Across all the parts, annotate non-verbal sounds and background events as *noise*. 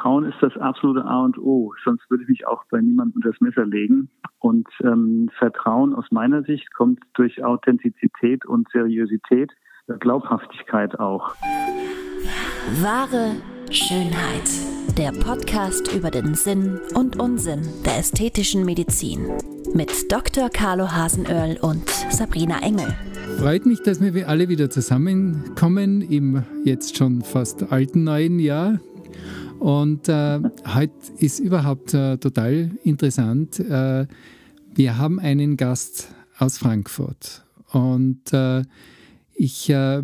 Vertrauen ist das absolute A und O. Sonst würde ich mich auch bei niemandem unter das Messer legen. Und ähm, Vertrauen aus meiner Sicht kommt durch Authentizität und Seriosität, Glaubhaftigkeit auch. Wahre Schönheit. Der Podcast über den Sinn und Unsinn der ästhetischen Medizin. Mit Dr. Carlo Hasenöhrl und Sabrina Engel. Freut mich, dass wir alle wieder zusammenkommen im jetzt schon fast alten neuen Jahr. Und äh, heute ist überhaupt äh, total interessant. Äh, wir haben einen Gast aus Frankfurt und äh, ich äh,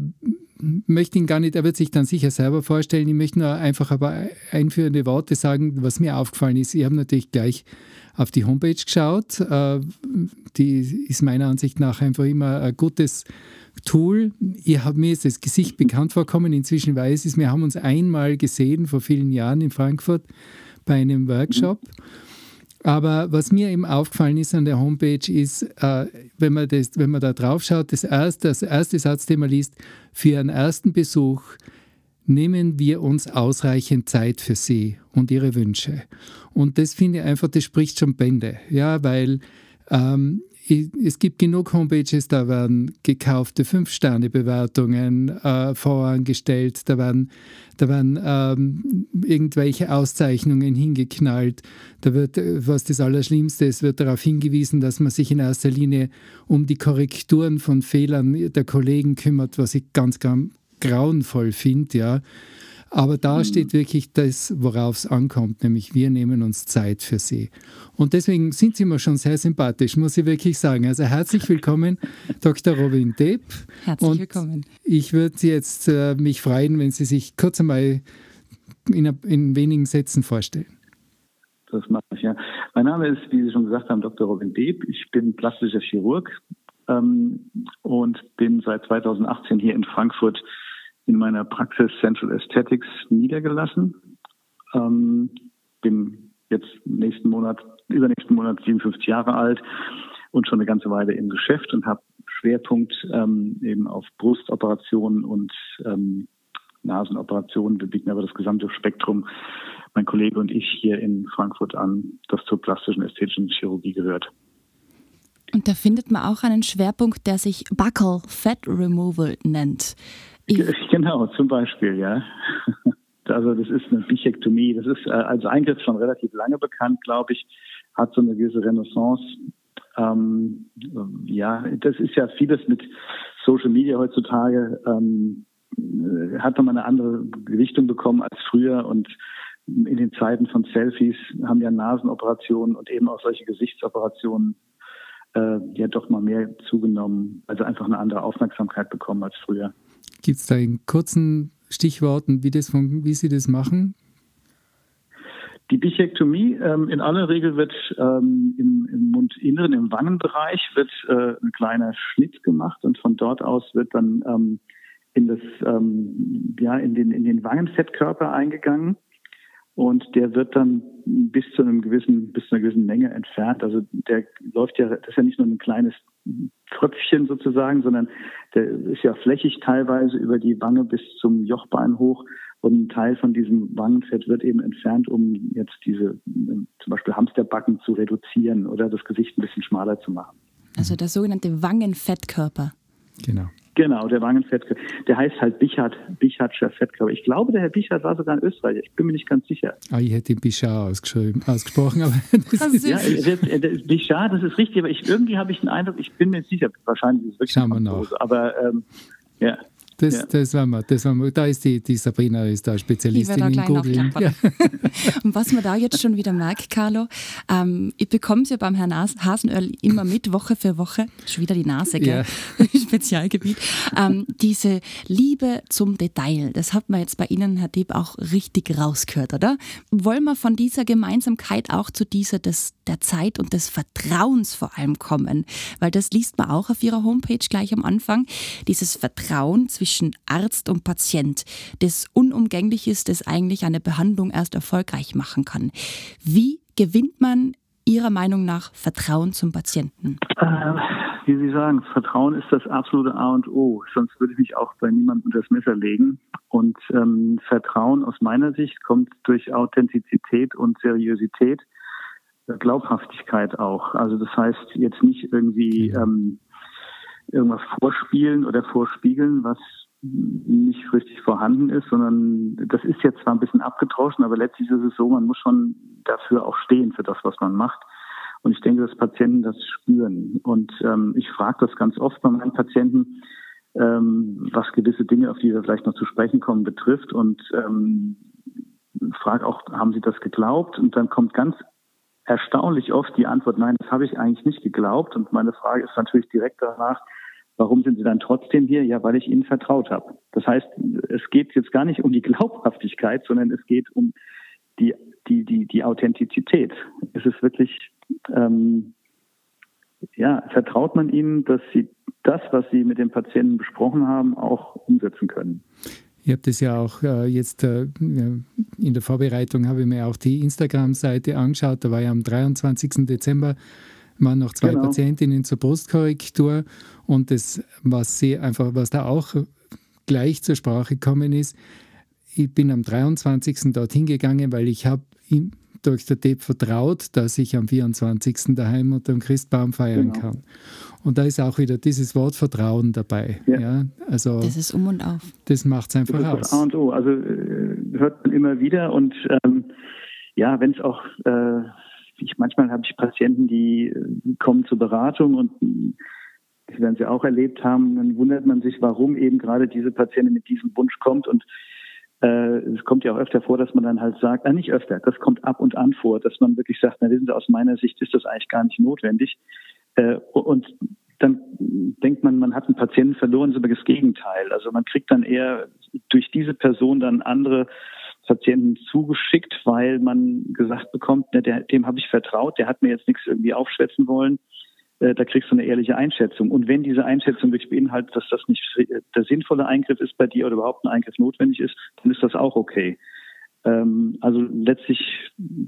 möchte ihn gar nicht, er wird sich dann sicher selber vorstellen. Ich möchte nur einfach aber einführende Worte sagen, was mir aufgefallen ist. Ich habe natürlich gleich auf die Homepage geschaut. Äh, die ist meiner Ansicht nach einfach immer ein gutes Tool. Ich habe mir ist das Gesicht *laughs* bekannt vorkommen. Inzwischen weiß ich es. Wir haben uns einmal gesehen vor vielen Jahren in Frankfurt bei einem Workshop. Aber was mir eben aufgefallen ist an der Homepage ist, äh, wenn, man das, wenn man da drauf schaut, das erste, das erste Satz, den man liest, für einen ersten Besuch nehmen wir uns ausreichend Zeit für Sie und Ihre Wünsche. Und das finde ich einfach, das spricht schon Bände, ja, weil ähm, es gibt genug Homepages, da werden gekaufte Fünf-Sterne-Bewertungen äh, vorangestellt, da werden, da werden ähm, irgendwelche Auszeichnungen hingeknallt. Da wird, was das Allerschlimmste ist, wird darauf hingewiesen, dass man sich in erster Linie um die Korrekturen von Fehlern der Kollegen kümmert, was ich ganz, ganz grauenvoll finde, ja. Aber da mhm. steht wirklich das, worauf es ankommt, nämlich wir nehmen uns Zeit für sie. Und deswegen sind Sie mir schon sehr sympathisch, muss ich wirklich sagen. Also herzlich willkommen, *laughs* Dr. Robin Depp. Herzlich Und willkommen. Ich würde jetzt äh, mich freuen, wenn Sie sich kurz einmal in, in wenigen Sätzen vorstellen. Das mache ich, ja. Mein Name ist, wie Sie schon gesagt haben, Dr. Robin Deeb. Ich bin plastischer Chirurg ähm, und bin seit 2018 hier in Frankfurt in meiner Praxis Central Aesthetics niedergelassen. Ähm, bin jetzt nächsten Monat, übernächsten Monat 57 Jahre alt und schon eine ganze Weile im Geschäft und habe Schwerpunkt ähm, eben auf Brustoperationen und ähm, Nasenoperationen. Wir bieten aber das gesamte Spektrum, mein Kollege und ich hier in Frankfurt an, das zur plastischen ästhetischen Chirurgie gehört. Und da findet man auch einen Schwerpunkt, der sich Buccal Fat Removal nennt. *laughs* Genau, zum Beispiel, ja. *laughs* Also das ist eine Bichektomie. Das ist äh, als Eingriff schon relativ lange bekannt, glaube ich, hat so eine gewisse Renaissance. Ähm, ja, das ist ja vieles mit Social Media heutzutage. Ähm, äh, hat nochmal eine andere Gewichtung bekommen als früher und in den Zeiten von Selfies haben ja Nasenoperationen und eben auch solche Gesichtsoperationen äh, ja doch mal mehr zugenommen, also einfach eine andere Aufmerksamkeit bekommen als früher. Gibt es da in kurzen Stichworten, wie, das von, wie Sie das machen? Die Bichektomie ähm, in aller Regel wird ähm, im, im Mundinneren, im Wangenbereich wird äh, ein kleiner Schnitt gemacht und von dort aus wird dann ähm, in das ähm, ja in den in den Wangenfettkörper eingegangen und der wird dann bis zu einem gewissen, bis zu einer gewissen Menge entfernt. Also der läuft ja, das ist ja nicht nur ein kleines Tröpfchen sozusagen, sondern der ist ja flächig teilweise über die Wange bis zum Jochbein hoch. Und ein Teil von diesem Wangenfett wird eben entfernt, um jetzt diese zum Beispiel Hamsterbacken zu reduzieren oder das Gesicht ein bisschen schmaler zu machen. Also der sogenannte Wangenfettkörper. Genau. Genau, der Wangenfettkörper. Der heißt halt Bichard, Bichardscher Fettkörper. Ich glaube, der Herr Bichard war sogar ein Österreicher. Ich bin mir nicht ganz sicher. Ah, ich hätte ihn Bichard ausgeschrieben, ausgesprochen, aber *laughs* das ist ja, Bichard, das ist richtig, aber ich, irgendwie habe ich den Eindruck, ich bin mir nicht sicher. Wahrscheinlich ist es wirklich Schauen wir nach. Aber ähm, ja. Das, ja. das, wir, das wir. Da ist die, die Sabrina ist da Spezialistin in Google. Ja. *laughs* Und was man da jetzt schon wieder merkt, Carlo, ähm, ich bekomme es ja beim Herrn Hasenöl immer mit, Woche für Woche, schon wieder die Nase, gell? Ja. *laughs* Spezialgebiet. Ähm, diese Liebe zum Detail, das hat man jetzt bei Ihnen, Herr Dieb, auch richtig rausgehört, oder? Wollen wir von dieser Gemeinsamkeit auch zu dieser des, der Zeit und des Vertrauens vor allem kommen? Weil das liest man auch auf Ihrer Homepage gleich am Anfang. Dieses Vertrauen zwischen zwischen Arzt und Patient, das unumgänglich ist, das eigentlich eine Behandlung erst erfolgreich machen kann. Wie gewinnt man Ihrer Meinung nach Vertrauen zum Patienten? Äh, wie Sie sagen, Vertrauen ist das absolute A und O. Sonst würde ich mich auch bei niemandem unter das Messer legen. Und ähm, Vertrauen aus meiner Sicht kommt durch Authentizität und Seriosität, äh, Glaubhaftigkeit auch. Also das heißt jetzt nicht irgendwie ähm, irgendwas vorspielen oder vorspiegeln, was nicht richtig vorhanden ist, sondern das ist jetzt zwar ein bisschen abgedroschen, aber letztlich ist es so, man muss schon dafür auch stehen für das, was man macht. Und ich denke, dass Patienten das spüren. Und ähm, ich frage das ganz oft bei meinen Patienten, ähm, was gewisse Dinge, auf die wir vielleicht noch zu sprechen kommen, betrifft. Und ähm, frage auch, haben Sie das geglaubt? Und dann kommt ganz erstaunlich oft die Antwort, nein, das habe ich eigentlich nicht geglaubt. Und meine Frage ist natürlich direkt danach, Warum sind Sie dann trotzdem hier? Ja, weil ich Ihnen vertraut habe. Das heißt, es geht jetzt gar nicht um die Glaubhaftigkeit, sondern es geht um die, die, die, die Authentizität. Es ist wirklich, ähm, ja, vertraut man Ihnen, dass Sie das, was Sie mit dem Patienten besprochen haben, auch umsetzen können. Ich habe das ja auch äh, jetzt äh, in der Vorbereitung habe ich mir auch die Instagram-Seite angeschaut. Da war ja am 23. Dezember waren noch zwei genau. Patientinnen zur Brustkorrektur und das, was sie einfach, was da auch gleich zur Sprache gekommen ist, ich bin am 23. dorthin gegangen, weil ich habe ihm durch der Tape vertraut, dass ich am 24. daheim unter dem Christbaum feiern genau. kann. Und da ist auch wieder dieses Wort Vertrauen dabei. Ja. ja. also das ist um und auf. Das macht es einfach das aus. A und O. Also äh, hört man immer wieder und ähm, ja, wenn es auch äh, ich, manchmal habe ich Patienten, die kommen zur Beratung und das werden Sie auch erlebt haben, dann wundert man sich, warum eben gerade diese Patientin mit diesem Wunsch kommt und äh, es kommt ja auch öfter vor, dass man dann halt sagt, äh, nicht öfter, das kommt ab und an vor, dass man wirklich sagt, na wissen Sie, aus meiner Sicht ist das eigentlich gar nicht notwendig. Äh, und dann denkt man, man hat einen Patienten verloren, ist aber das Gegenteil. Also man kriegt dann eher durch diese Person dann andere Patienten zugeschickt, weil man gesagt bekommt, ne, der, dem habe ich vertraut, der hat mir jetzt nichts irgendwie aufschwätzen wollen. Äh, da kriegst du eine ehrliche Einschätzung. Und wenn diese Einschätzung wirklich beinhaltet, dass das nicht der sinnvolle Eingriff ist bei dir oder überhaupt ein Eingriff notwendig ist, dann ist das auch okay. Ähm, also letztlich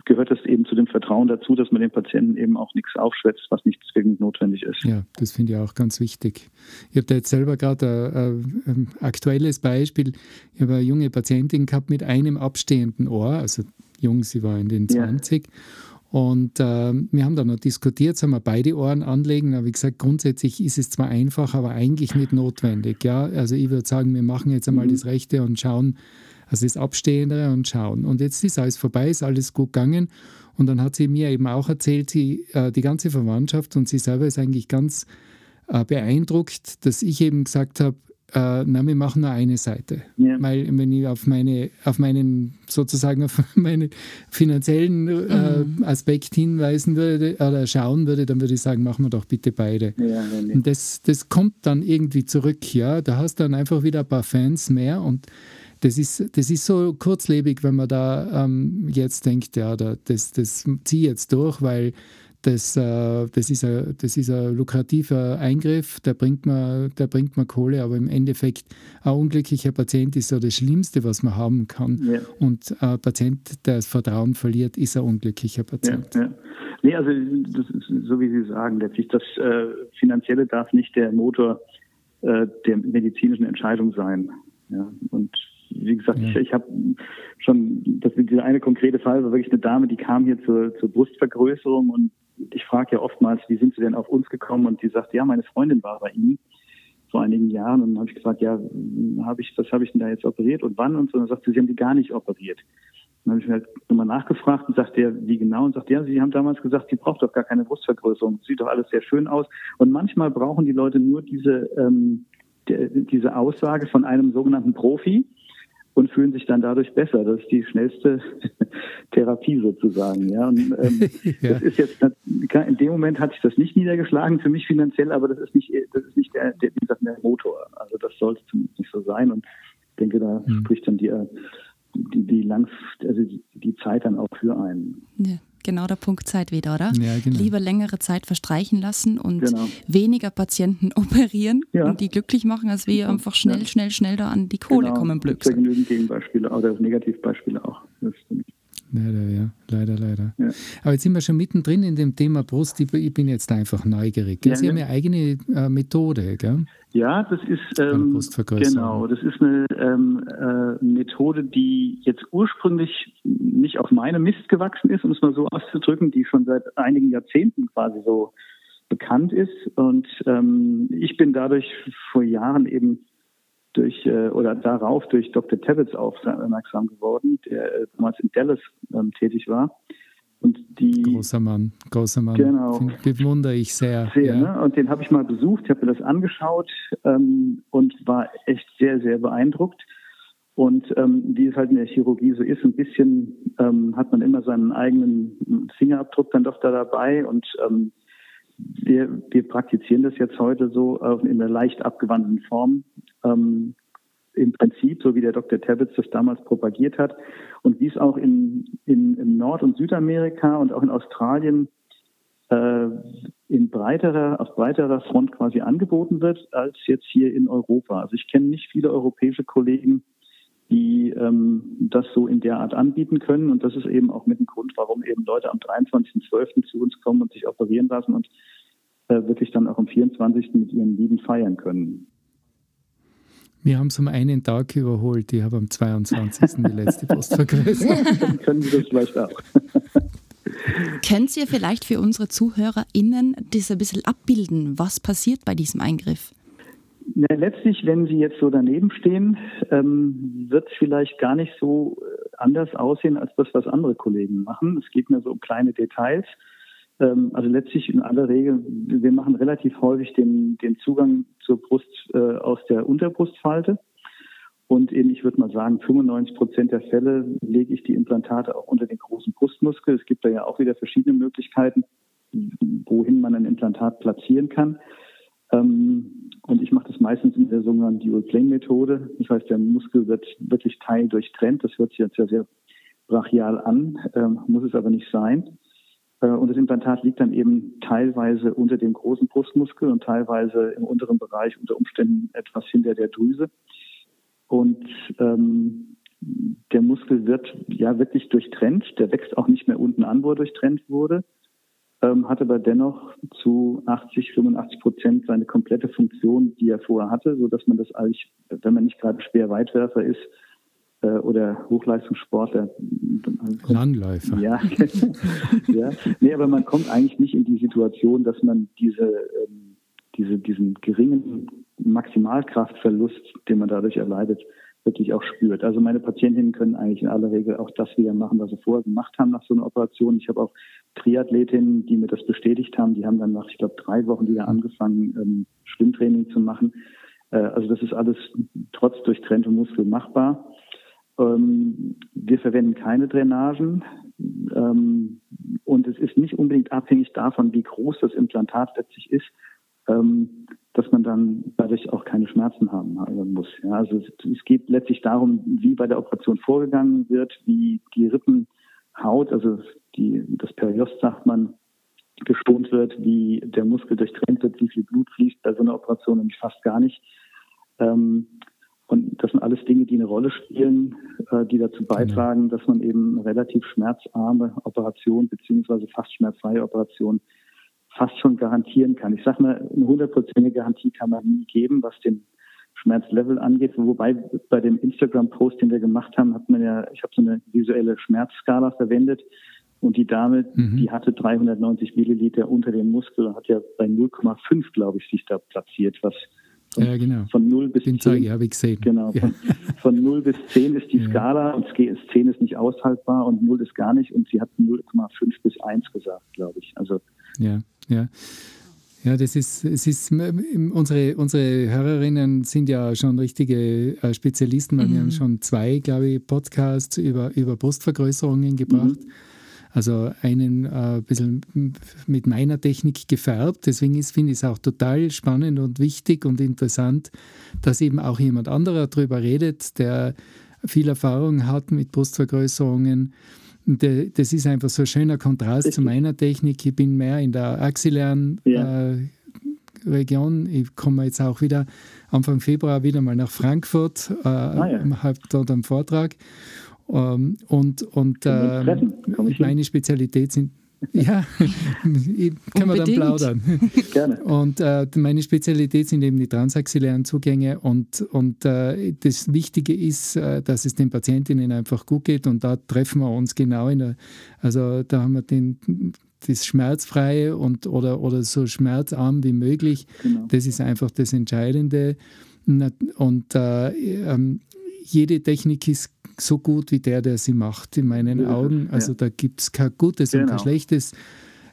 gehört das eben zu dem Vertrauen dazu, dass man dem Patienten eben auch nichts aufschwätzt, was nicht zwingend notwendig ist. Ja, das finde ich auch ganz wichtig. Ich habe da jetzt selber gerade ein, ein, aktuelles Beispiel. Ich habe eine junge Patientin gehabt mit einem abstehenden Ohr, also jung, sie war in den 20. Ja. Und äh, wir haben da noch diskutiert, sollen wir beide Ohren anlegen? Aber wie gesagt, grundsätzlich ist es zwar einfach, aber eigentlich nicht notwendig. Ja? Also ich würde sagen, wir machen jetzt einmal mhm. das Rechte und schauen, also das Abstehendere und schauen. Und jetzt ist alles vorbei, ist alles gut gegangen. Und dann hat sie mir eben auch erzählt, sie, äh, die ganze Verwandtschaft und sie selber ist eigentlich ganz äh, beeindruckt, dass ich eben gesagt habe, äh, na, wir machen nur eine Seite. Ja. Weil wenn ich auf meine, auf meinen, sozusagen auf *laughs* meinen finanziellen äh, mhm. Aspekt hinweisen würde oder schauen würde, dann würde ich sagen, machen wir doch bitte beide. Ja, und das, das kommt dann irgendwie zurück, ja. Da hast du dann einfach wieder ein paar Fans mehr und das ist, das ist so kurzlebig, wenn man da ähm, jetzt denkt, ja, das, das ziehe ich jetzt durch, weil das, äh, das, ist ein, das ist ein lukrativer Eingriff, der bringt, mir, der bringt mir Kohle, aber im Endeffekt ein unglücklicher Patient ist so das Schlimmste, was man haben kann. Ja. Und ein Patient, der das Vertrauen verliert, ist ein unglücklicher Patient. Ja, ja. Nee, also das ist so wie Sie sagen, letztlich das äh, Finanzielle darf nicht der Motor äh, der medizinischen Entscheidung sein. Ja, und wie gesagt, ja. ich, ich habe schon, das dieser eine konkrete Fall war wirklich eine Dame, die kam hier zur, zur Brustvergrößerung und ich frage ja oftmals, wie sind Sie denn auf uns gekommen? Und die sagt, ja, meine Freundin war bei Ihnen vor einigen Jahren und dann habe ich gesagt, ja, habe ich, was habe ich denn da jetzt operiert und wann und so. Und dann sagt sie, Sie haben die gar nicht operiert. Dann habe ich mir halt nochmal nachgefragt und sagte er, wie genau? Und sagte, ja, Sie haben damals gesagt, sie braucht doch gar keine Brustvergrößerung. Sieht doch alles sehr schön aus. Und manchmal brauchen die Leute nur diese, ähm, die, diese Aussage von einem sogenannten Profi, und fühlen sich dann dadurch besser. Das ist die schnellste *laughs* Therapie sozusagen. Ja, und, ähm, *laughs* ja. das ist jetzt in dem Moment hat sich das nicht niedergeschlagen für mich finanziell, aber das ist nicht das ist nicht der, der, wie gesagt, der Motor. Also das sollte zumindest nicht so sein. Und ich denke, da mhm. spricht dann die die, die, Lang also die, die Zeit dann auch für einen. Ja genau der Punkt Zeit wieder, oder? Ja, genau. Lieber längere Zeit verstreichen lassen und genau. weniger Patienten *laughs* operieren ja. und die glücklich machen, als wir einfach schnell, ja. schnell, schnell da an die Kohle genau. kommen, blöd. Es genügend Gegenbeispiele oder Negativbeispiele auch. Das Ja, ja. leider, leider. Ja. Aber jetzt sind wir schon mittendrin in dem Thema Brust. Ich, bin jetzt einfach neugierig. Ja, Sie haben ja eigene äh, Methode, gell? Ja, das ist ähm, genau. Das ist eine ähm, äh, Methode, die jetzt ursprünglich nicht auf meinem Mist gewachsen ist, um es mal so auszudrücken, die schon seit einigen Jahrzehnten quasi so bekannt ist. Und ähm, ich bin dadurch vor Jahren eben durch äh, oder darauf durch Dr. Tabbets aufmerksam geworden, der äh, damals in Dallas ähm, tätig war. Und die, großer Mann, großer Mann. Genau. Den bewundere ich sehr. sehr ja. ne? Und den habe ich mal besucht, ich habe mir das angeschaut ähm, und war echt sehr, sehr beeindruckt. Und ähm, wie es halt in der Chirurgie so ist, ein bisschen ähm, hat man immer seinen eigenen Fingerabdruck dann doch da dabei. Und ähm, wir, wir praktizieren das jetzt heute so in einer leicht abgewandelten Form. Ähm, Im Prinzip, so wie der Dr. Tabbets das damals propagiert hat und wie es auch in, in, in Nord- und Südamerika und auch in Australien äh, in breiterer, auf breiterer Front quasi angeboten wird, als jetzt hier in Europa. Also ich kenne nicht viele europäische Kollegen, die ähm, das so in der Art anbieten können. Und das ist eben auch mit dem Grund, warum eben Leute am 23.12. zu uns kommen und sich operieren lassen und äh, wirklich dann auch am 24. mit ihren Lieben feiern können. Wir haben es um einen Tag überholt. Ich habe am 22. die letzte Postvergrößerung. *laughs* Dann können Sie das vielleicht auch. *laughs* Könnt ihr vielleicht für unsere ZuhörerInnen das ein bisschen abbilden? Was passiert bei diesem Eingriff? Na, letztlich, wenn Sie jetzt so daneben stehen, ähm, wird es vielleicht gar nicht so äh, anders aussehen als das, was andere Kollegen machen. Es geht mir so um kleine Details. Ähm, also letztlich in aller Regel, wir machen relativ häufig den, den Zugang zur Brust äh, aus der Unterbrustfalte. Und eben, ich würde mal sagen, 95 Prozent der Fälle lege ich die Implantate auch unter den großen Brustmuskel. Es gibt da ja auch wieder verschiedene Möglichkeiten, wohin man ein Implantat platzieren kann. Ähm, und ich mache das meistens in der sogenannten Dual-Plane-Methode. Das heißt, der Muskel wird wirklich teildurchtrennt. Das hört sich jetzt ja sehr brachial an, ähm, muss es aber nicht sein. Äh, und das Implantat liegt dann eben teilweise unter dem großen Brustmuskel und teilweise im unteren Bereich unter Umständen etwas hinter der Drüse. Und ähm, der Muskel wird ja wirklich durchtrennt. Der wächst auch nicht mehr unten an, wo er durchtrennt wurde, ähm, hat aber dennoch zu 80, 85 Prozent seine komplette Funktion, die er vorher hatte, so dass man das eigentlich, wenn man nicht gerade schwer Weitwerfer ist, oder Hochleistungssportler. Langläufer. Ja, *laughs* ja. Nee, aber man kommt eigentlich nicht in die Situation, dass man diese, ähm, diese, diesen geringen Maximalkraftverlust, den man dadurch erleidet, wirklich auch spürt. Also meine Patientinnen können eigentlich in aller Regel auch das wieder machen, was sie vorher gemacht haben nach so einer Operation. Ich habe auch Triathletinnen, die mir das bestätigt haben. Die haben dann nach, ich glaube, drei Wochen wieder angefangen, ähm, Schwimmtraining zu machen. Äh, also das ist alles trotz durchtrenntem Muskel machbar. Ähm, wir verwenden keine Drainagen ähm, und es ist nicht unbedingt abhängig davon, wie groß das Implantat letztlich ist, ähm, dass man dann dadurch auch keine Schmerzen haben muss. Ja, also es, es, geht letztlich darum, wie bei der Operation vorgegangen wird, wie die Rippenhaut, also die, das Periost sagt man, geschont wird, wie der Muskel durchtrennt wird, wie viel Blut fließt bei so einer Operation nämlich fast gar nicht. Ähm, und das sind alles Dinge, die eine Rolle spielen, die dazu beitragen, dass man eben relativ schmerzarme Operation beziehungsweise fast schmerzfreie Operation fast schon garantieren kann. Ich sage mal, eine hundertprozentige Garantie kann man nie geben, was den Schmerzlevel angeht. Wobei bei dem Instagram-Post, den wir gemacht haben, hat man ja, ich habe so eine visuelle Schmerzskala verwendet. Und die Dame, mhm. die hatte 390 Milliliter unter dem Muskel und hat ja bei 0,5, glaube ich, sich da platziert, was ja, genau. Von 0 bis Den 10. habe ich gesehen. Genau. Von, von 0 bis 10 ist die ja. Skala und 10 ist nicht aushaltbar und 0 ist gar nicht und sie hat 0,5 bis 1 gesagt, glaube ich. Also ja, ja. Ja, das ist, es ist, unsere, unsere Hörerinnen sind ja schon richtige äh, Spezialisten, weil mhm. wir haben schon zwei, glaube ich, Podcasts über, über Brustvergrößerungen gebracht. Mhm. Also einen äh, ein bisschen mit meiner Technik gefärbt. Deswegen finde ich es auch total spannend und wichtig und interessant, dass eben auch jemand anderer darüber redet, der viel Erfahrung hat mit Brustvergrößerungen. Das ist einfach so ein schöner Kontrast zu meiner Technik. Ich bin mehr in der axillären ja. äh, Region. Ich komme jetzt auch wieder Anfang Februar wieder mal nach Frankfurt, äh, ah, ja. habe dort einen Vortrag. Ähm, und und äh, meine Spezialität sind *laughs* ja, *laughs* können wir dann plaudern. *laughs* Gerne. Und äh, meine Spezialität sind eben die transaxillären Zugänge und, und äh, das Wichtige ist, äh, dass es den Patientinnen einfach gut geht und da treffen wir uns genau in der, also da haben wir den, das Schmerzfreie und, oder, oder so schmerzarm wie möglich. Genau. Das ist einfach das Entscheidende. Und äh, ähm, jede Technik ist so gut wie der, der sie macht, in meinen Augen. Also ja. da gibt es kein gutes genau. und kein genau. schlechtes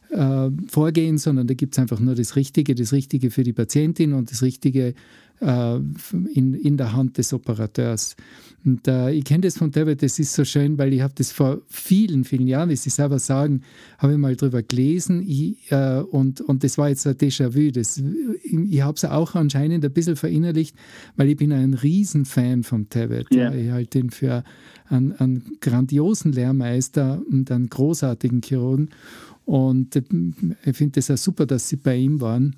äh, Vorgehen, sondern da gibt es einfach nur das Richtige, das Richtige für die Patientin und das Richtige äh, in, in der Hand des Operateurs. Und äh, ich kenne das von David, das ist so schön, weil ich habe das vor vielen, vielen Jahren, wie Sie selber sagen, habe ich mal drüber gelesen ich, äh, und, und das war jetzt ein Déjà-vu. Das, ich habe es auch anscheinend ein bisschen verinnerlicht, weil ich bin ein Riesenfan von David. Yeah. Ich halte ihn für einen, einen grandiosen Lehrmeister und einen großartigen Chirurgen. Und äh, ich finde es auch super, dass Sie bei ihm waren.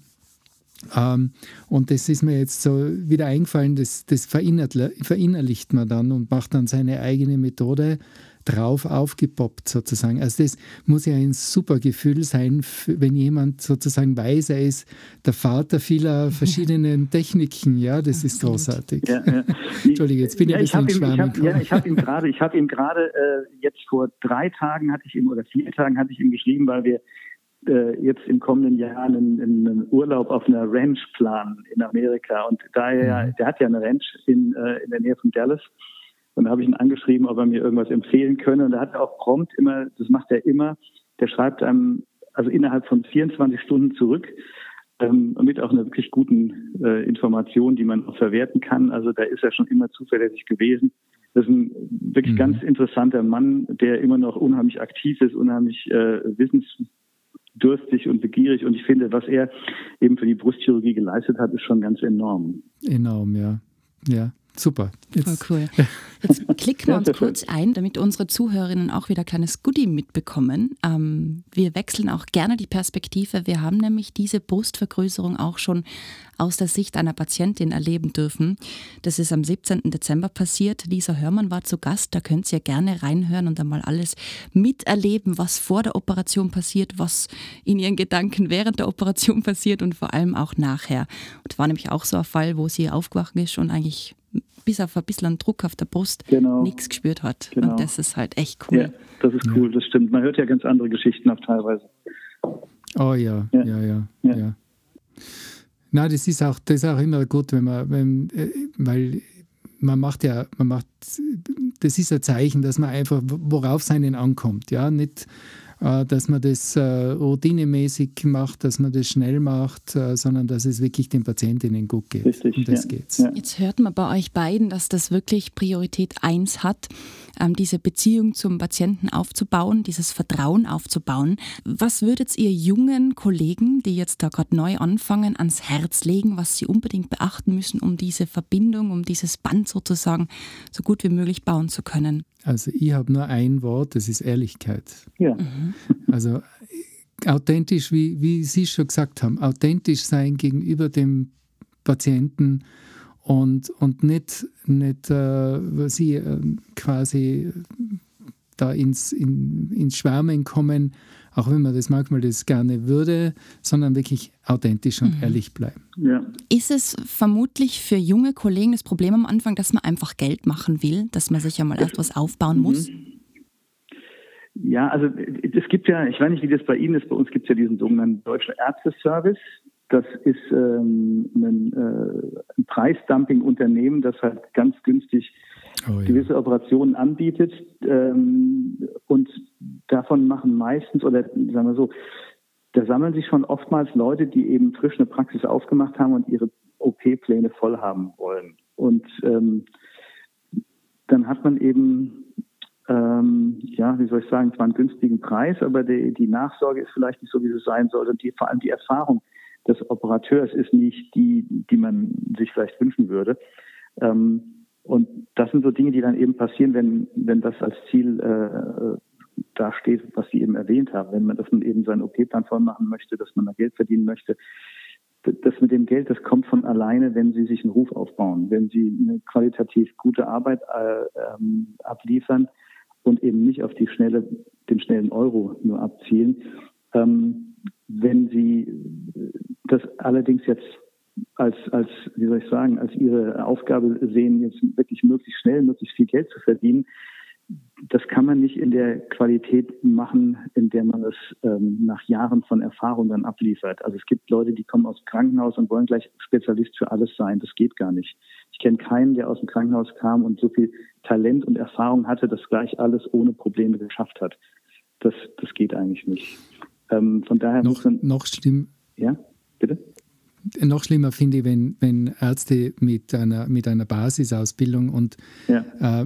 Ähm, und das ist mir jetzt so wieder eingefallen, das, das verinnerlicht man dann und macht dann seine eigene Methode drauf aufgepoppt sozusagen. Also das muss ja ein super Gefühl sein, wenn jemand sozusagen weiß, er ist der Vater vieler *laughs* verschiedenen Techniken. Ja, das ist großartig. Ja, ja. *laughs* Entschuldige, jetzt bin ja, ich ein bisschen ihm, ich hab, Ja, ich habe ihm gerade, ich habe ihm gerade äh, jetzt vor drei Tagen hatte ich ihm oder vier Tagen hatte ich ihm geschrieben, weil wir äh, jetzt im kommenden Jahr einen, einen, Urlaub auf einer Ranch planen in Amerika. Und da er, mhm. der hat ja eine Ranch in, äh, in der Nähe von Dallas. Und da habe ich ihn angeschrieben, ob er mir irgendwas empfehlen könne. Und er hat auch prompt immer, das macht er immer, der schreibt einem also innerhalb von 24 Stunden zurück ähm, mit auch einer wirklich guten äh, Information, die man auch verwerten kann. Also da ist er schon immer zuverlässig gewesen. Das ist ein wirklich mhm. ganz interessanter Mann, der immer noch unheimlich aktiv ist, unheimlich äh, wissens durstig und begierig. Und ich finde, was er eben für die Brustchirurgie geleistet hat, ist schon ganz enorm. Enorm, ja. Ja, super. Jetzt. Voll cool. *laughs* Jetzt klicken wir uns kurz ein, damit unsere Zuhörerinnen auch wieder ein kleines Goodie mitbekommen. Ähm, wir wechseln auch gerne die Perspektive. Wir haben nämlich diese Brustvergrößerung auch schon aus der Sicht einer Patientin erleben dürfen. Das ist am 17. Dezember passiert. Lisa Hörmann war zu Gast. Da könnt ihr gerne reinhören und einmal alles miterleben, was vor der Operation passiert, was in ihren Gedanken während der Operation passiert und vor allem auch nachher. Und war nämlich auch so ein Fall, wo sie aufgewacht ist und eigentlich bis auf ein bisschen Druck auf der Brust genau. nichts gespürt hat. Genau. Und das ist halt echt cool. Ja, das ist cool, das stimmt. Man hört ja ganz andere Geschichten auch teilweise. Oh ja, ja, ja, ja. ja. ja. Na, das ist auch, das ist auch immer gut, wenn man, wenn, äh, weil man macht ja, man macht, das ist ein Zeichen, dass man einfach, worauf es einen ankommt, ja, nicht dass man das äh, routinemäßig macht, dass man das schnell macht, äh, sondern dass es wirklich den Patientinnen gut geht. Richtig, um das ja. geht's. Jetzt hört man bei euch beiden, dass das wirklich Priorität 1 hat, diese Beziehung zum Patienten aufzubauen, dieses Vertrauen aufzubauen. Was würdet ihr jungen Kollegen, die jetzt da gerade neu anfangen, ans Herz legen, was sie unbedingt beachten müssen, um diese Verbindung, um dieses Band sozusagen so gut wie möglich bauen zu können? Also ich habe nur ein Wort, das ist Ehrlichkeit. Ja. Mhm. Also authentisch, wie, wie Sie schon gesagt haben, authentisch sein gegenüber dem Patienten und, und nicht, nicht äh, Sie äh, quasi da ins, in, ins Schwärmen kommen, auch wenn man das manchmal das gerne würde, sondern wirklich authentisch und mhm. ehrlich bleiben. Ja. Ist es vermutlich für junge Kollegen das Problem am Anfang, dass man einfach Geld machen will, dass man sich ja mal etwas aufbauen muss? Mhm. Ja, also es gibt ja, ich weiß nicht, wie das bei Ihnen ist, bei uns gibt es ja diesen sogenannten Deutschen Ärzteservice. Das ist ähm, ein, äh, ein Preisdumping-Unternehmen, das halt ganz günstig oh, ja. gewisse Operationen anbietet. Ähm, und davon machen meistens, oder sagen wir so, da sammeln sich schon oftmals Leute, die eben frisch eine Praxis aufgemacht haben und ihre OP-Pläne voll haben wollen. Und ähm, dann hat man eben, ähm, ja, wie soll ich sagen, zwar einen günstigen Preis, aber die, die Nachsorge ist vielleicht nicht so, wie es sein sollte. Und die, vor allem die Erfahrung des Operateurs ist nicht die, die man sich vielleicht wünschen würde. Ähm, und das sind so Dinge, die dann eben passieren, wenn, wenn das als Ziel äh, da steht, was Sie eben erwähnt haben. Wenn man, dass man eben seinen OP-Plan voll machen möchte, dass man da Geld verdienen möchte. Das mit dem Geld, das kommt von alleine, wenn Sie sich einen Ruf aufbauen, wenn Sie eine qualitativ gute Arbeit äh, ähm, abliefern, und eben nicht auf die schnelle, den schnellen Euro nur abzielen. Ähm, wenn Sie das allerdings jetzt als, als, wie soll ich sagen, als ihre Aufgabe sehen, jetzt wirklich möglichst schnell, möglichst viel Geld zu verdienen, das kann man nicht in der Qualität machen, in der man es ähm, nach Jahren von Erfahrung dann abliefert. Also es gibt Leute, die kommen aus dem Krankenhaus und wollen gleich Spezialist für alles sein. Das geht gar nicht. Ich kenne keinen, der aus dem Krankenhaus kam und so viel Talent und Erfahrung hatte, dass gleich alles ohne Probleme geschafft hat. Das, das geht eigentlich nicht. Ähm, von daher noch, muss man, noch schlimm. Ja, bitte noch schlimmer finde ich, wenn, wenn Ärzte mit einer, mit einer Basisausbildung und ja. äh,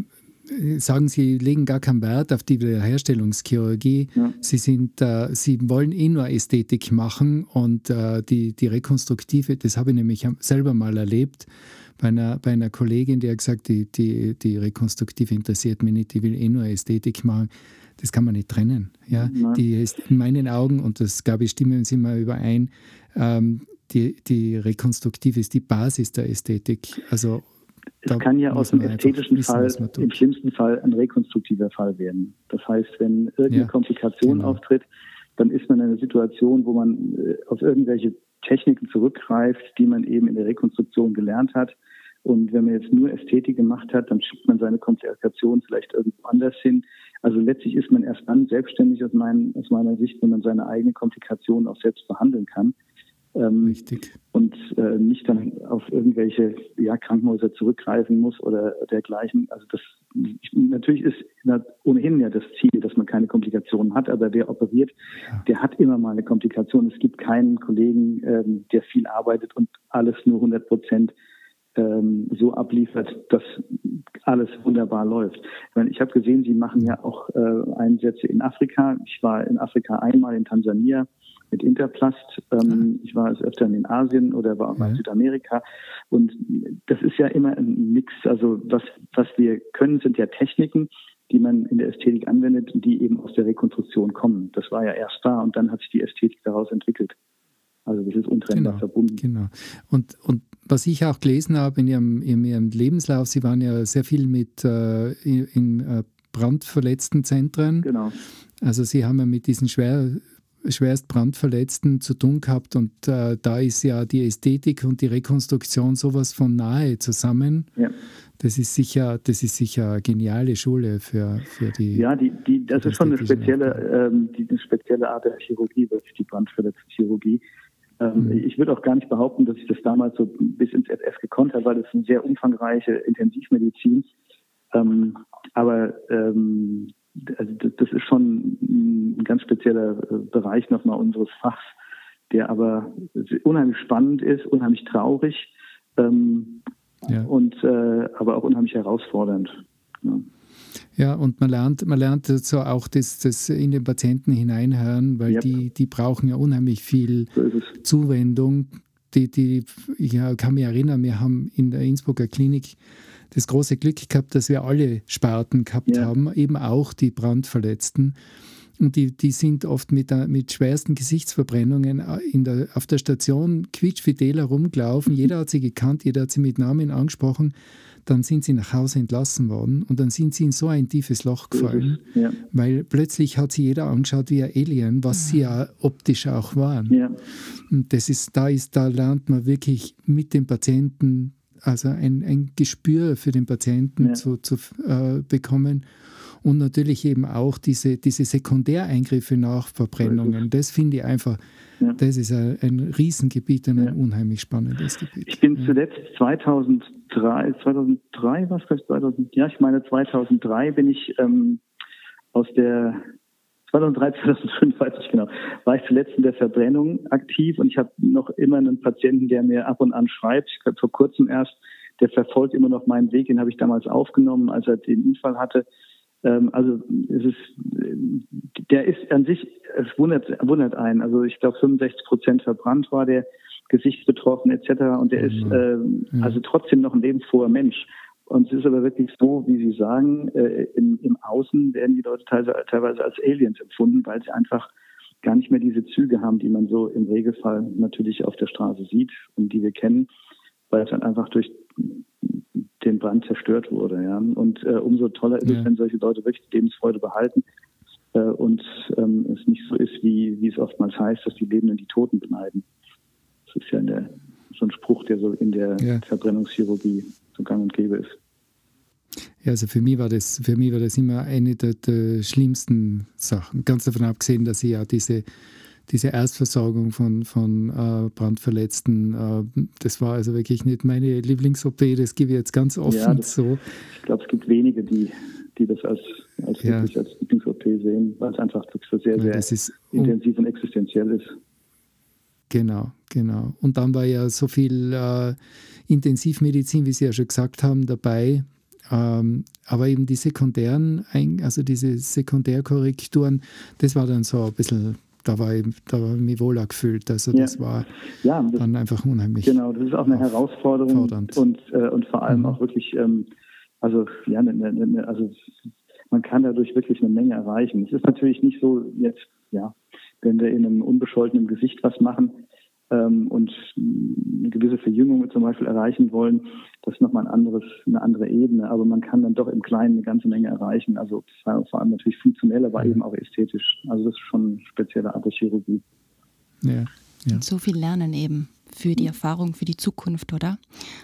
sagen, sie legen gar keinen Wert auf die Wiederherstellungschirurgie. Ja. Sie, sind, äh, sie wollen eh nur Ästhetik machen und äh, die, die rekonstruktive, das habe ich nämlich selber mal erlebt bei einer, bei einer Kollegin, die hat gesagt, die, die, die rekonstruktive interessiert mich nicht, die will eh nur Ästhetik machen. Das kann man nicht trennen. Ja? Die ist in meinen Augen, und das glaube ich, stimmen Sie mal überein, ähm, die, die rekonstruktive ist die Basis der Ästhetik. Also es kann ja aus dem ästhetischen wissen, Fall im schlimmsten Fall ein rekonstruktiver Fall werden. Das heißt, wenn irgendeine ja, Komplikation genau. auftritt, dann ist man in einer Situation, wo man äh, auf irgendwelche Techniken zurückgreift, die man eben in der Rekonstruktion gelernt hat. Und wenn man jetzt nur Ästhetik gemacht hat, dann schiebt man seine Komplikation vielleicht irgendwo anders hin. Also letztlich ist man erst dann selbstständig aus, mein, aus meiner Sicht, wenn man seine eigene Komplikation auch selbst behandeln kann. Ähm, Richtig. Und äh, nicht dann auf irgendwelche ja, Krankenhäuser zurückgreifen muss oder dergleichen. Also das natürlich ist ohnehin ja das Ziel, dass man keine Komplikationen hat, aber wer operiert, ja. der hat immer mal eine Komplikation. Es gibt keinen Kollegen, ähm, der viel arbeitet und alles nur 100 Prozent ähm, so abliefert, dass alles wunderbar läuft. Ich, meine, ich habe gesehen, Sie machen ja auch äh, Einsätze in Afrika. Ich war in Afrika einmal in Tansania mit Interplast. Ähm. Ich war es öfter in Asien oder war auch mal in Südamerika. Und das ist ja immer ein Mix. Also was, was wir können, sind ja Techniken, die man in der Ästhetik anwendet und die eben aus der Rekonstruktion kommen. Das war ja erst da und dann hat sich die Ästhetik daraus entwickelt. Also das ist untrennbar genau, verbunden. Genau. Und, und was ich auch gelesen habe in Ihrem, in Ihrem Lebenslauf, Sie waren ja sehr viel mit äh, in äh, brandverletzten Zentren. Genau. Also Sie haben ja mit diesen schwer schwerst Brandverletzten zu tun gehabt und äh, da ist ja die Ästhetik und die Rekonstruktion sowas von nahe zusammen. Ja. Das ist sicher, das ist sicher eine geniale Schule für, für die. Ja, die, die, das ist schon eine spezielle, ähm, die, eine spezielle Art der Chirurgie, wirklich die Brandverletzungschirurgie. Ähm, mhm. Ich würde auch gar nicht behaupten, dass ich das damals so bis ins FF gekonnt habe, weil es eine sehr umfangreiche Intensivmedizin. Ähm, aber ähm, also das ist schon ein ganz spezieller äh, Bereich nochmal unseres Fachs, der aber unheimlich spannend ist, unheimlich traurig ähm, ja. und äh, aber auch unheimlich herausfordernd. Ja. Ja, und man lernt, man lernt so auch das, das in den Patienten hineinhören, weil yep. die, die brauchen ja unheimlich viel so Zuwendung. Die, die, ich kann mich erinnern, wir haben in der Innsbrucker Klinik das große Glück gehabt, dass wir alle Sparten gehabt ja. haben, eben auch die Brandverletzten. Und die, die sind oft mit, mit schwersten Gesichtsverbrennungen äh, in der, auf der Station quietschfidel herumgelaufen. Jeder hat sie gekannt, jeder hat sie mit Namen angesprochen. Dann sind sie nach Hause entlassen worden und dann sind sie in so ein tiefes Loch gefallen, ja. weil plötzlich hat sie jeder angeschaut wie ein Alien, was sie ja optisch auch waren. Ja. Und das ist, da ist, da lernt man wirklich mit dem Patienten also ein, ein Gespür für den Patienten ja. zu, zu äh, bekommen. Und natürlich eben auch diese, diese Sekundäreingriffe nach Verbrennungen. Das finde ich einfach, ja. das ist ein, ein Riesengebiet und ein ja. unheimlich spannendes Gebiet. Ich bin zuletzt 2003, 2003 was 2000, ja, ich meine 2003 bin ich ähm, aus der 2003, 2005, *laughs* weiß ich genau, war ich zuletzt in der Verbrennung aktiv und ich habe noch immer einen Patienten, der mir ab und an schreibt, vor kurzem erst, der verfolgt immer noch meinen Weg, den habe ich damals aufgenommen, als er den Unfall hatte. Ähm, also es ist, der ist an sich, es wundert, wundert einen. Also ich glaube 65 Prozent verbrannt war der, Gesicht betroffen etc. Und der ist äh, also trotzdem noch ein lebensfroher Mensch. Und es ist aber wirklich so, wie Sie sagen, äh, im, im Außen werden die Leute teilweise, teilweise als Aliens empfunden, weil sie einfach gar nicht mehr diese Züge haben, die man so im Regelfall natürlich auf der Straße sieht und die wir kennen, weil es dann einfach durch dem Brand zerstört wurde. Ja. Und äh, umso toller ist ja. es, wenn solche Leute wirklich Lebensfreude behalten äh, und ähm, es nicht so ist, wie, wie es oftmals heißt, dass die Lebenden die Toten beneiden. Das ist ja der, so ein Spruch, der so in der ja. Verbrennungschirurgie so gang und gäbe ist. Ja, also für mich war das, für mich war das immer eine der, der schlimmsten Sachen. Ganz davon abgesehen, dass ich ja diese, diese Erstversorgung von, von äh, Brandverletzten, äh, das war also wirklich nicht meine Lieblings-OP, das gebe ich jetzt ganz offen ja, das, so. Ich glaube, es gibt wenige, die, die das als, als, ja. als Lieblings-OP sehen, weil es einfach so sehr, sehr intensiv und existenziell ist. Genau, genau. Und dann war ja so viel äh, Intensivmedizin, wie Sie ja schon gesagt haben, dabei. Ähm, aber eben die sekundären, also diese Sekundärkorrekturen, das war dann so ein bisschen, da war ich, da war ich mich wohler gefühlt. Also das ja. war ja, das, dann einfach unheimlich. Genau, das ist auch eine Herausforderung fordernd. und, äh, und vor allem mhm. auch wirklich, ähm, also ja, ne, ne, ne, also man kann dadurch wirklich eine Menge erreichen. Es ist natürlich nicht so jetzt, ja, wenn wir in einem unbescholtenen Gesicht was machen, ähm, und eine gewisse Verjüngung zum Beispiel erreichen wollen, das ist nochmal ein anderes, eine andere Ebene. Aber man kann dann doch im Kleinen eine ganze Menge erreichen. Also vor allem natürlich funktionell, aber eben auch ästhetisch. Also das ist schon eine spezielle Art der Chirurgie. Ja, ja. Und so viel lernen eben für die Erfahrung, für die Zukunft, oder?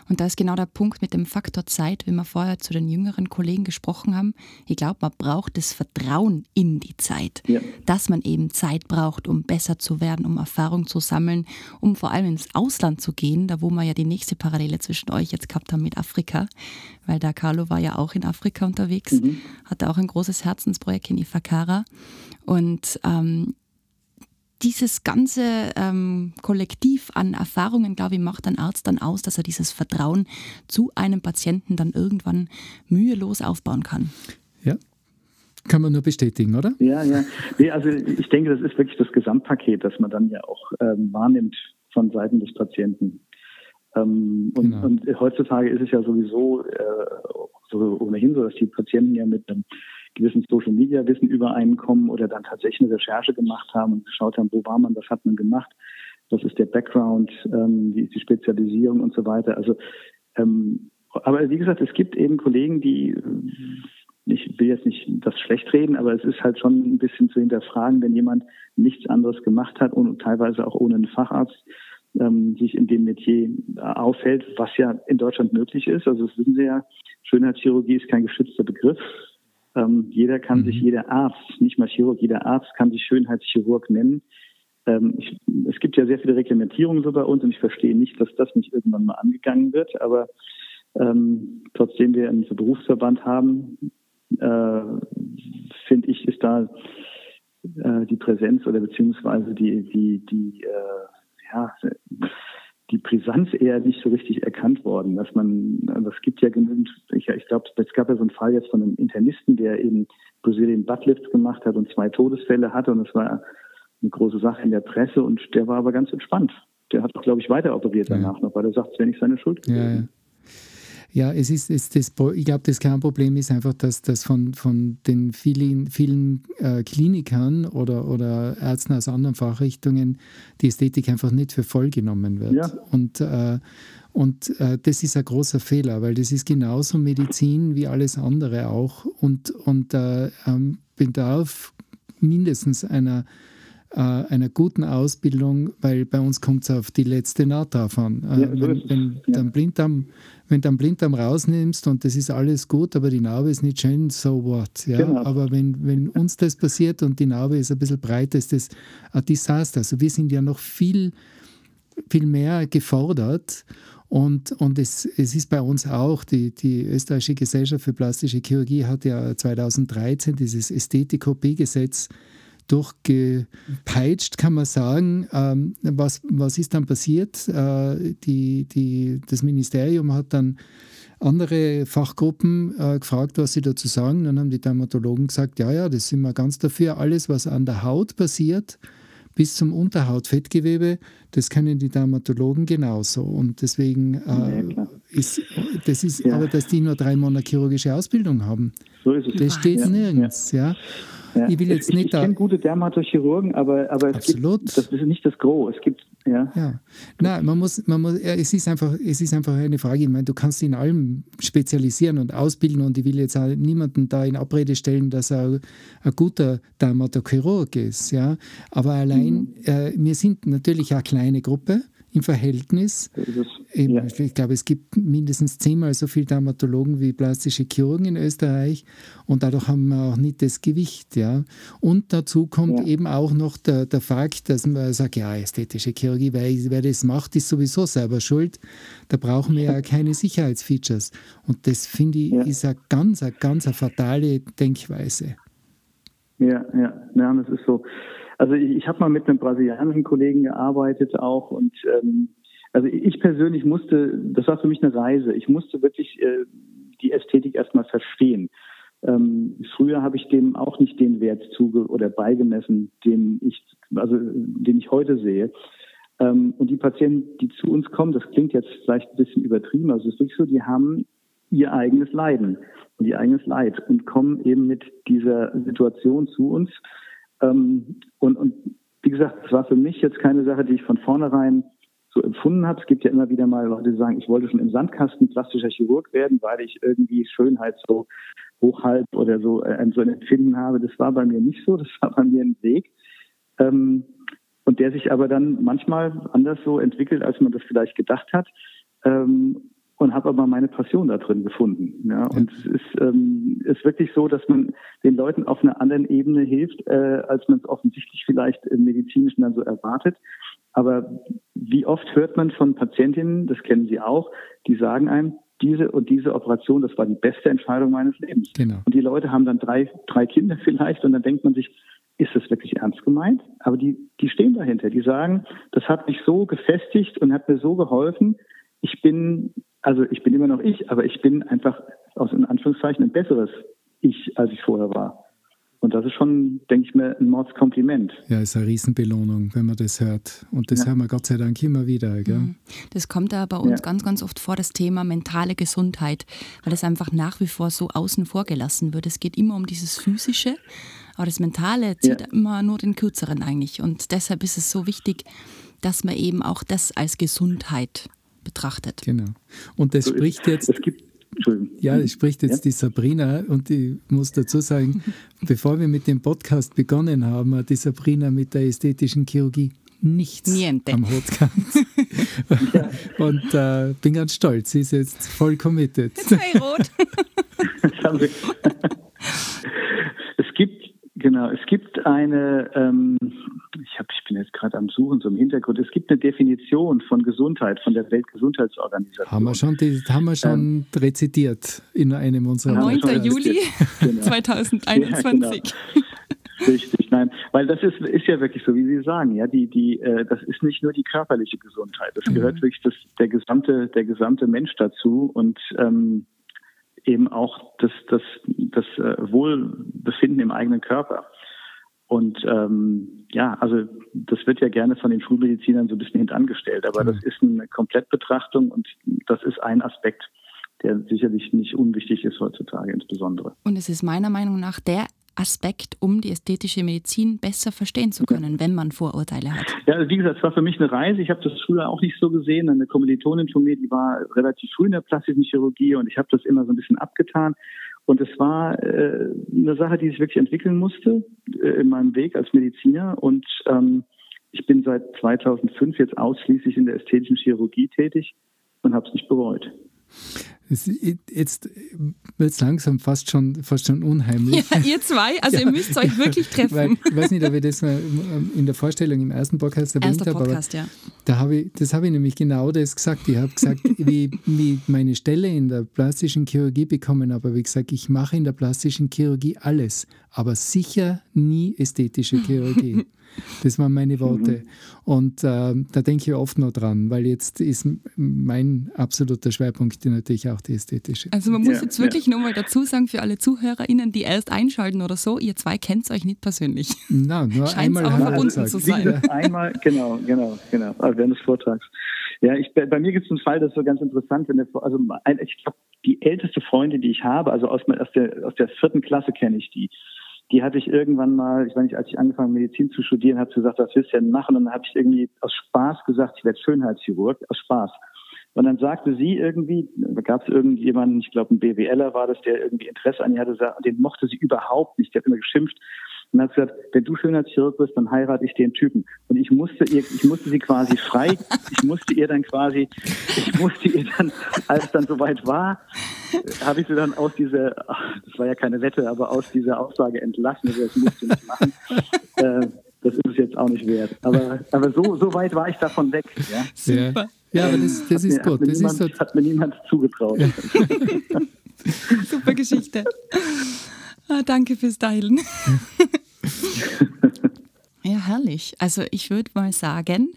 Und da ist genau der Punkt mit dem Faktor Zeit, wie wir vorher zu den jüngeren Kollegen gesprochen haben. Ich glaube, man braucht das Vertrauen in die Zeit, ja. dass man eben Zeit braucht, um besser zu werden, um Erfahrung zu sammeln, um vor allem ins Ausland zu gehen, da wo wir ja die nächste Parallele zwischen euch jetzt gehabt haben mit Afrika, weil der Carlo war ja auch in Afrika unterwegs, mhm. hatte auch ein großes Herzensprojekt in Ifakara und ähm, dieses ganze ähm, Kollektiv an Erfahrungen, glaube ich, macht ein Arzt dann aus, dass er dieses Vertrauen zu einem Patienten dann irgendwann mühelos aufbauen kann. Ja, kann man nur bestätigen, oder? Ja, ja. Nee, also ich denke, das ist wirklich das Gesamtpaket, das man dann ja auch ähm, wahrnimmt von Seiten des Patienten. Ähm, und, genau. und, heutzutage ist es ja sowieso äh, so ohnehin so, dass die Patienten ja mit einem gewissen Social Media Wissen übereinkommen oder dann tatsächlich eine Recherche gemacht haben und geschaut haben, wo war man, was hat man gemacht, was ist der Background, ähm, wie ist die Spezialisierung und so weiter. Also, ähm, aber wie gesagt, es gibt eben Kollegen, die ich will jetzt nicht das schlecht reden, aber es ist halt schon ein bisschen zu hinterfragen, wenn jemand nichts anderes gemacht hat und teilweise auch ohne einen Facharzt ähm, sich in dem Metier aufhält, was ja in Deutschland möglich ist. Also das wissen Sie ja, Schönheitschirurgie ist kein geschützter Begriff. Ähm, jeder kann mhm. sich, jeder Arzt, nicht mal Chirurg, jeder Arzt kann sich Schönheitschirurg nennen. Ähm, ich, es gibt ja sehr viele Reglementierungen so bei uns und ich verstehe nicht, dass das nicht irgendwann mal angegangen wird. Aber ähm, trotzdem wir einen Berufsverband haben, äh, finde ich, ist da äh, die Präsenz oder beziehungsweise die, die, die, äh, ja, die Brisanz eher nicht so richtig erkannt worden, dass man, also es gibt ja genügend, ich, ich glaube, es gab ja so einen Fall jetzt von einem Internisten, der eben Brazilian Buttlifts gemacht hat und zwei Todesfälle hatte und es war eine große Sache in der Presse und der war aber ganz entspannt. Der hat, glaube ich, weiter operiert danach ja. noch, weil er sagt, es wäre nicht seine Schuld gewesen. Ja, es ist, es, das, ich glaube, das Kernproblem ist einfach, dass das von, von den vielen, vielen äh, Klinikern oder, oder Ärzten aus anderen Fachrichtungen die Ästhetik einfach nicht für voll genommen wird. Ja. Und, äh, und äh, das ist ein großer Fehler, weil das ist genauso Medizin wie alles andere auch und, und äh, ähm, bedarf mindestens einer äh, einer guten Ausbildung, weil bei uns kommt es auf die letzte Naht an. Äh, ja, wenn, wenn, ja. dann Blinddarm, wenn du einen Blinddarm rausnimmst und das ist alles gut, aber die Narbe ist nicht schön, so what. Ja? Genau. Aber wenn, wenn uns das passiert und die Narbe ist ein bisschen breiter, ist das ein Desaster. Also wir sind ja noch viel, viel mehr gefordert. Und, und es, es ist bei uns auch, die, die Österreichische Gesellschaft für Plastische Chirurgie hat ja 2013 dieses Ästhetik-OP-Gesetz durchgepeitscht, kann man sagen. Ähm, was, was ist dann passiert? Äh, die, die, das Ministerium hat dann andere Fachgruppen äh, gefragt, was sie dazu sagen. Dann haben die Dermatologen gesagt, ja, ja, das sind wir ganz dafür. Alles, was an der Haut passiert, bis zum Unterhautfettgewebe, das können die Dermatologen genauso. Und deswegen äh, ist, das ist ja. aber, dass die nur drei Monate chirurgische Ausbildung haben. So ist es. Das steht ja. nirgends, ja. ja. Ich will jetzt ich, nicht ich, ich kenne gute Dermatochirurgen, aber, aber es Absolut. gibt, das ist nicht das Gros. Es gibt ja. ja. Nein, man muss, man muss, es ist einfach, es ist einfach eine Frage. Ich meine, du kannst in allem spezialisieren und ausbilden und ich will jetzt auch niemanden da in Abrede stellen, dass er ein guter Dermatochirurg ist, ja. Aber allein, mhm. äh, wir sind natürlich eine kleine Gruppe im Verhältnis. Eben, ja. Ich glaube, es gibt mindestens zehnmal so viele Dermatologen wie plastische Chirurgen in Österreich und dadurch haben wir auch nicht das Gewicht. Ja. Und dazu kommt ja. eben auch noch der, der Fakt, dass man sagt, ja, ästhetische Chirurgie, wer, wer das macht, ist sowieso selber schuld. Da brauchen wir ja keine Sicherheitsfeatures. Und das finde ich ja. ist eine ganz, eine ganz eine fatale Denkweise. Ja, ja, ja, das ist so. Also ich, ich habe mal mit einem brasilianischen Kollegen gearbeitet auch und ähm, also ich persönlich musste, das war für mich eine Reise. Ich musste wirklich äh, die Ästhetik erstmal verstehen. Ähm, früher habe ich dem auch nicht den Wert zuge oder beigemessen, den ich, also den ich heute sehe. Ähm, und die Patienten, die zu uns kommen, das klingt jetzt vielleicht ein bisschen übertrieben, also es ist wirklich so, die haben ihr eigenes Leiden und ihr eigenes Leid und kommen eben mit dieser Situation zu uns ähm, und, und wie gesagt, es war für mich jetzt keine Sache, die ich von vornherein so empfunden habe. Es gibt ja immer wieder mal Leute, die sagen, ich wollte schon im Sandkasten plastischer Chirurg werden, weil ich irgendwie Schönheit so hochhalb oder so äh, so ein Empfinden habe. Das war bei mir nicht so, das war bei mir ein Weg. Ähm, und der sich aber dann manchmal anders so entwickelt, als man das vielleicht gedacht hat. Ähm, und habe aber meine Passion da drin gefunden. Ja, und es ist, ähm, ist wirklich so, dass man den Leuten auf einer anderen Ebene hilft, äh, als man es offensichtlich vielleicht im Medizinischen dann so erwartet. Aber wie oft hört man von Patientinnen, das kennen Sie auch, die sagen einem, diese und diese Operation, das war die beste Entscheidung meines Lebens. Genau. Und die Leute haben dann drei, drei Kinder vielleicht und dann denkt man sich, ist das wirklich ernst gemeint? Aber die, die stehen dahinter. Die sagen, das hat mich so gefestigt und hat mir so geholfen. Ich bin also ich bin immer noch ich, aber ich bin einfach aus in Anführungszeichen ein besseres Ich, als ich vorher war. Und das ist schon, denke ich mir, ein Mordskompliment. Ja, ist eine Riesenbelohnung, wenn man das hört. Und das ja. hören wir Gott sei Dank immer wieder. Gell? Mhm. Das kommt da bei uns ja. ganz, ganz oft vor, das Thema mentale Gesundheit, weil das einfach nach wie vor so außen vor gelassen wird. Es geht immer um dieses Physische, aber das Mentale zieht ja. immer nur den Kürzeren eigentlich. Und deshalb ist es so wichtig, dass man eben auch das als Gesundheit betrachtet. Genau. Und das spricht jetzt. Es gibt ja, es spricht jetzt ja. die Sabrina und ich muss dazu sagen, bevor wir mit dem Podcast begonnen haben, hat die Sabrina mit der ästhetischen Chirurgie nichts Niente. am Hut gehabt. ja. *laughs* Und äh, bin ganz stolz, sie ist jetzt voll committed. Jetzt ich rot. *laughs* *laughs* genau, es gibt eine ähm, ich, hab, ich bin jetzt gerade am Suchen, so im Hintergrund. Es gibt eine Definition von Gesundheit, von der Weltgesundheitsorganisation. Haben wir schon, die, haben wir schon ähm, rezitiert in einem unserer 9. Juli *laughs* genau. 2021. Ja, genau. Richtig, nein, weil das ist, ist ja wirklich so, wie Sie sagen, ja, die, die, äh, das ist nicht nur die körperliche Gesundheit, das mhm. gehört wirklich das, der gesamte, der gesamte Mensch dazu und ähm, eben auch das, das, das äh, Wohlbefinden im eigenen Körper. Und ähm, ja, also das wird ja gerne von den Schulmedizinern so ein bisschen hintangestellt, aber mhm. das ist eine Komplettbetrachtung und das ist ein Aspekt, der sicherlich nicht unwichtig ist heutzutage insbesondere. Und es ist meiner Meinung nach der Aspekt, um die ästhetische Medizin besser verstehen zu können, wenn man Vorurteile hat. Ja, also wie gesagt, es war für mich eine Reise. Ich habe das früher auch nicht so gesehen. Eine Kommilitonin von mir, die war relativ früh in der plastischen Chirurgie und ich habe das immer so ein bisschen abgetan. Und es war äh, eine Sache, die sich wirklich entwickeln musste äh, in meinem Weg als Mediziner. Und ähm, ich bin seit 2005 jetzt ausschließlich in der ästhetischen Chirurgie tätig und habe es nicht bereut. Jetzt wird es langsam fast schon, fast schon unheimlich. Ja, ihr zwei, also *laughs* ja, ihr müsst euch wirklich treffen. Weil, ich weiß nicht, ob ich das mal in der Vorstellung im ersten Podcast erwähnt habe. Podcast, aber ja. Da habe ich, das habe ich nämlich genau das gesagt. Ich habe gesagt, *laughs* wie, wie meine Stelle in der plastischen Chirurgie bekommen habe, habe ich gesagt, ich mache in der plastischen Chirurgie alles, aber sicher nie ästhetische Chirurgie. *laughs* Das waren meine Worte. Mhm. Und äh, da denke ich oft noch dran, weil jetzt ist mein absoluter Schwerpunkt natürlich auch die ästhetische. Also man muss ja, jetzt wirklich ja. nochmal dazu sagen, für alle ZuhörerInnen, die erst einschalten oder so, ihr zwei kennt euch nicht persönlich. Na, nur Scheint's einmal aber verbunden zu sein. Einmal, genau, genau, genau, also während des Vortrags. Ja, ich, bei mir gibt es einen Fall, das ist so ganz interessant. Wenn der, also ich glaube, die älteste Freundin, die ich habe, also aus, aus, der, aus der vierten Klasse kenne ich die. Die hatte ich irgendwann mal, ich weiß nicht, als ich angefangen Medizin zu studieren, habe gesagt, was willst du denn machen? Und dann habe ich irgendwie aus Spaß gesagt, ich werde Schönheitschirurg, aus Spaß. Und dann sagte sie irgendwie, da gab es irgendjemanden, ich glaube ein BWLer war das, der irgendwie Interesse an ihr hatte, den mochte sie überhaupt nicht, der hat immer geschimpft. Und hat gesagt, wenn du Schönheitschirurg bist, dann heirate ich den Typen. Und ich musste ihr, ich musste sie quasi frei, ich musste ihr dann quasi, ich musste ihr dann, als es dann soweit war, habe ich sie dann aus dieser, das war ja keine Wette, aber aus dieser Aussage entlassen, also das musst du nicht machen. Äh, das ist es jetzt auch nicht wert. Aber, aber so, so weit war ich davon weg. Ja. Super. Ja, aber das, das ist mir, gut. Hat mir, das niemand, ist hat mir niemand zugetraut. Ja. *laughs* Super Geschichte. Ah, danke fürs Teilen. *laughs* ja, herrlich. Also ich würde mal sagen,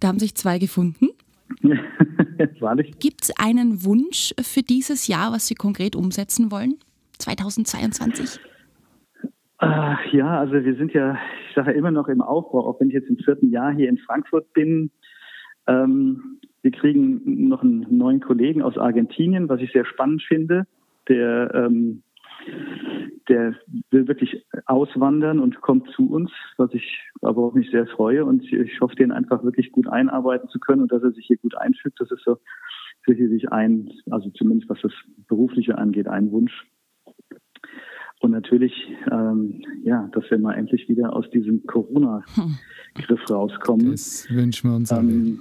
da haben sich zwei gefunden. *laughs* Gibt es einen Wunsch für dieses Jahr, was Sie konkret umsetzen wollen? 2022? Äh, ja, also wir sind ja, ich sage ja immer noch im Aufbau, auch wenn ich jetzt im vierten Jahr hier in Frankfurt bin. Ähm, wir kriegen noch einen neuen Kollegen aus Argentinien, was ich sehr spannend finde. Der, ähm, der will wirklich auswandern und kommt zu uns, was ich aber auch mich sehr freue. Und ich hoffe, den einfach wirklich gut einarbeiten zu können und dass er sich hier gut einfügt. Das ist so sicherlich ein, also zumindest was das Berufliche angeht, ein Wunsch. Und natürlich, ähm, ja, dass wir mal endlich wieder aus diesem Corona-Griff rauskommen. Das wünschen wir uns alle. Ähm,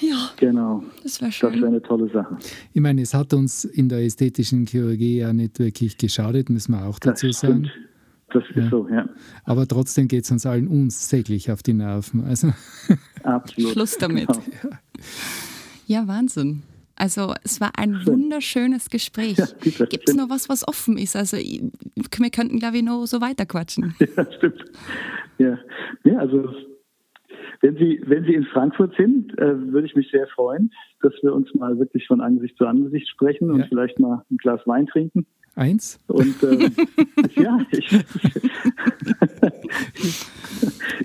ja, genau. Das wäre schön. Das wäre eine tolle Sache. Ich meine, es hat uns in der ästhetischen Chirurgie ja nicht wirklich geschadet, müssen wir auch dazu das sagen. Das ist ja. so, ja. Aber trotzdem geht es uns allen unsäglich auf die Nerven. Also. Absolut. Schluss damit. Genau. Ja, Wahnsinn. Also es war ein wunderschönes Gespräch. Ja, Gibt es noch was, was offen ist? Also wir könnten, glaube ich, noch so weiterquatschen. Ja, stimmt. Ja, ja also wenn Sie, wenn Sie in Frankfurt sind, äh, würde ich mich sehr freuen, dass wir uns mal wirklich von Angesicht zu Angesicht sprechen und ja. vielleicht mal ein Glas Wein trinken. Eins? Und ähm, *laughs* ja, ich,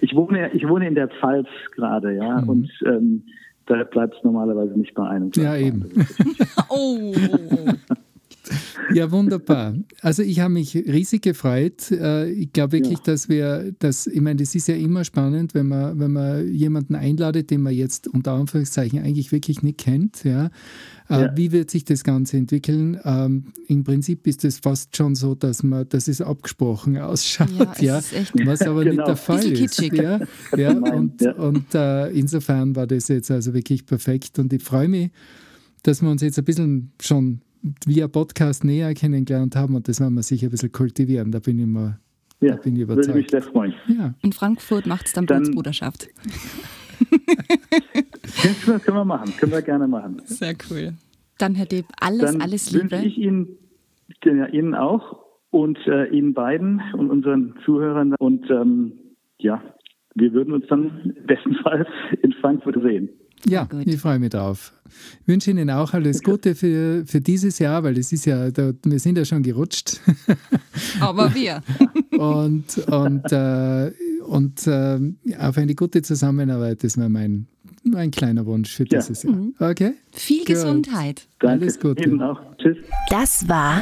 ich, wohne, ich wohne in der Pfalz gerade, ja, mhm. und ähm, da bleibt es normalerweise nicht bei einem. Ja, eben. *laughs* oh. Ja, wunderbar. Also ich habe mich riesig gefreut. Äh, ich glaube wirklich, ja. dass wir, dass, ich meine, das ist ja immer spannend, wenn man, wenn man jemanden einladet, den man jetzt unter Anführungszeichen eigentlich wirklich nicht kennt. Ja. Äh, ja. Wie wird sich das Ganze entwickeln? Ähm, Im Prinzip ist es fast schon so, dass man, dass es abgesprochen ausschaut, ja, ja was aber genau. nicht der Fall ist. Ja, *laughs* ja, und, und uh, insofern war das jetzt also wirklich perfekt und ich freue mich, dass wir uns jetzt ein bisschen schon via Podcast näher kennengelernt haben und das werden wir sicher ein bisschen kultivieren. Da bin ich mal ja, da bin ich überzeugt. Würde mich sehr freuen. Ja. In Frankfurt macht es dann, dann Blutsbruderschaft. das können wir machen, können wir gerne machen. Sehr cool. Dann, Herr Deb, alles, dann alles Liebe. Wünsche ich Ihnen, ja, Ihnen auch und äh, Ihnen beiden und unseren Zuhörern. Und ähm, ja, wir würden uns dann im besten Fall in Frankfurt sehen. Ja, Gut. ich freue mich drauf. Ich wünsche Ihnen auch alles Gute für, für dieses Jahr, weil es ist ja, da, wir sind ja schon gerutscht. *laughs* Aber wir. *laughs* und und, äh, und äh, auf eine gute Zusammenarbeit, das wäre mein, mein kleiner Wunsch für dieses ja. Jahr. Mhm. Okay? Viel Gut. Gesundheit. Danke. Alles Gute. Ihnen auch. Tschüss. Das war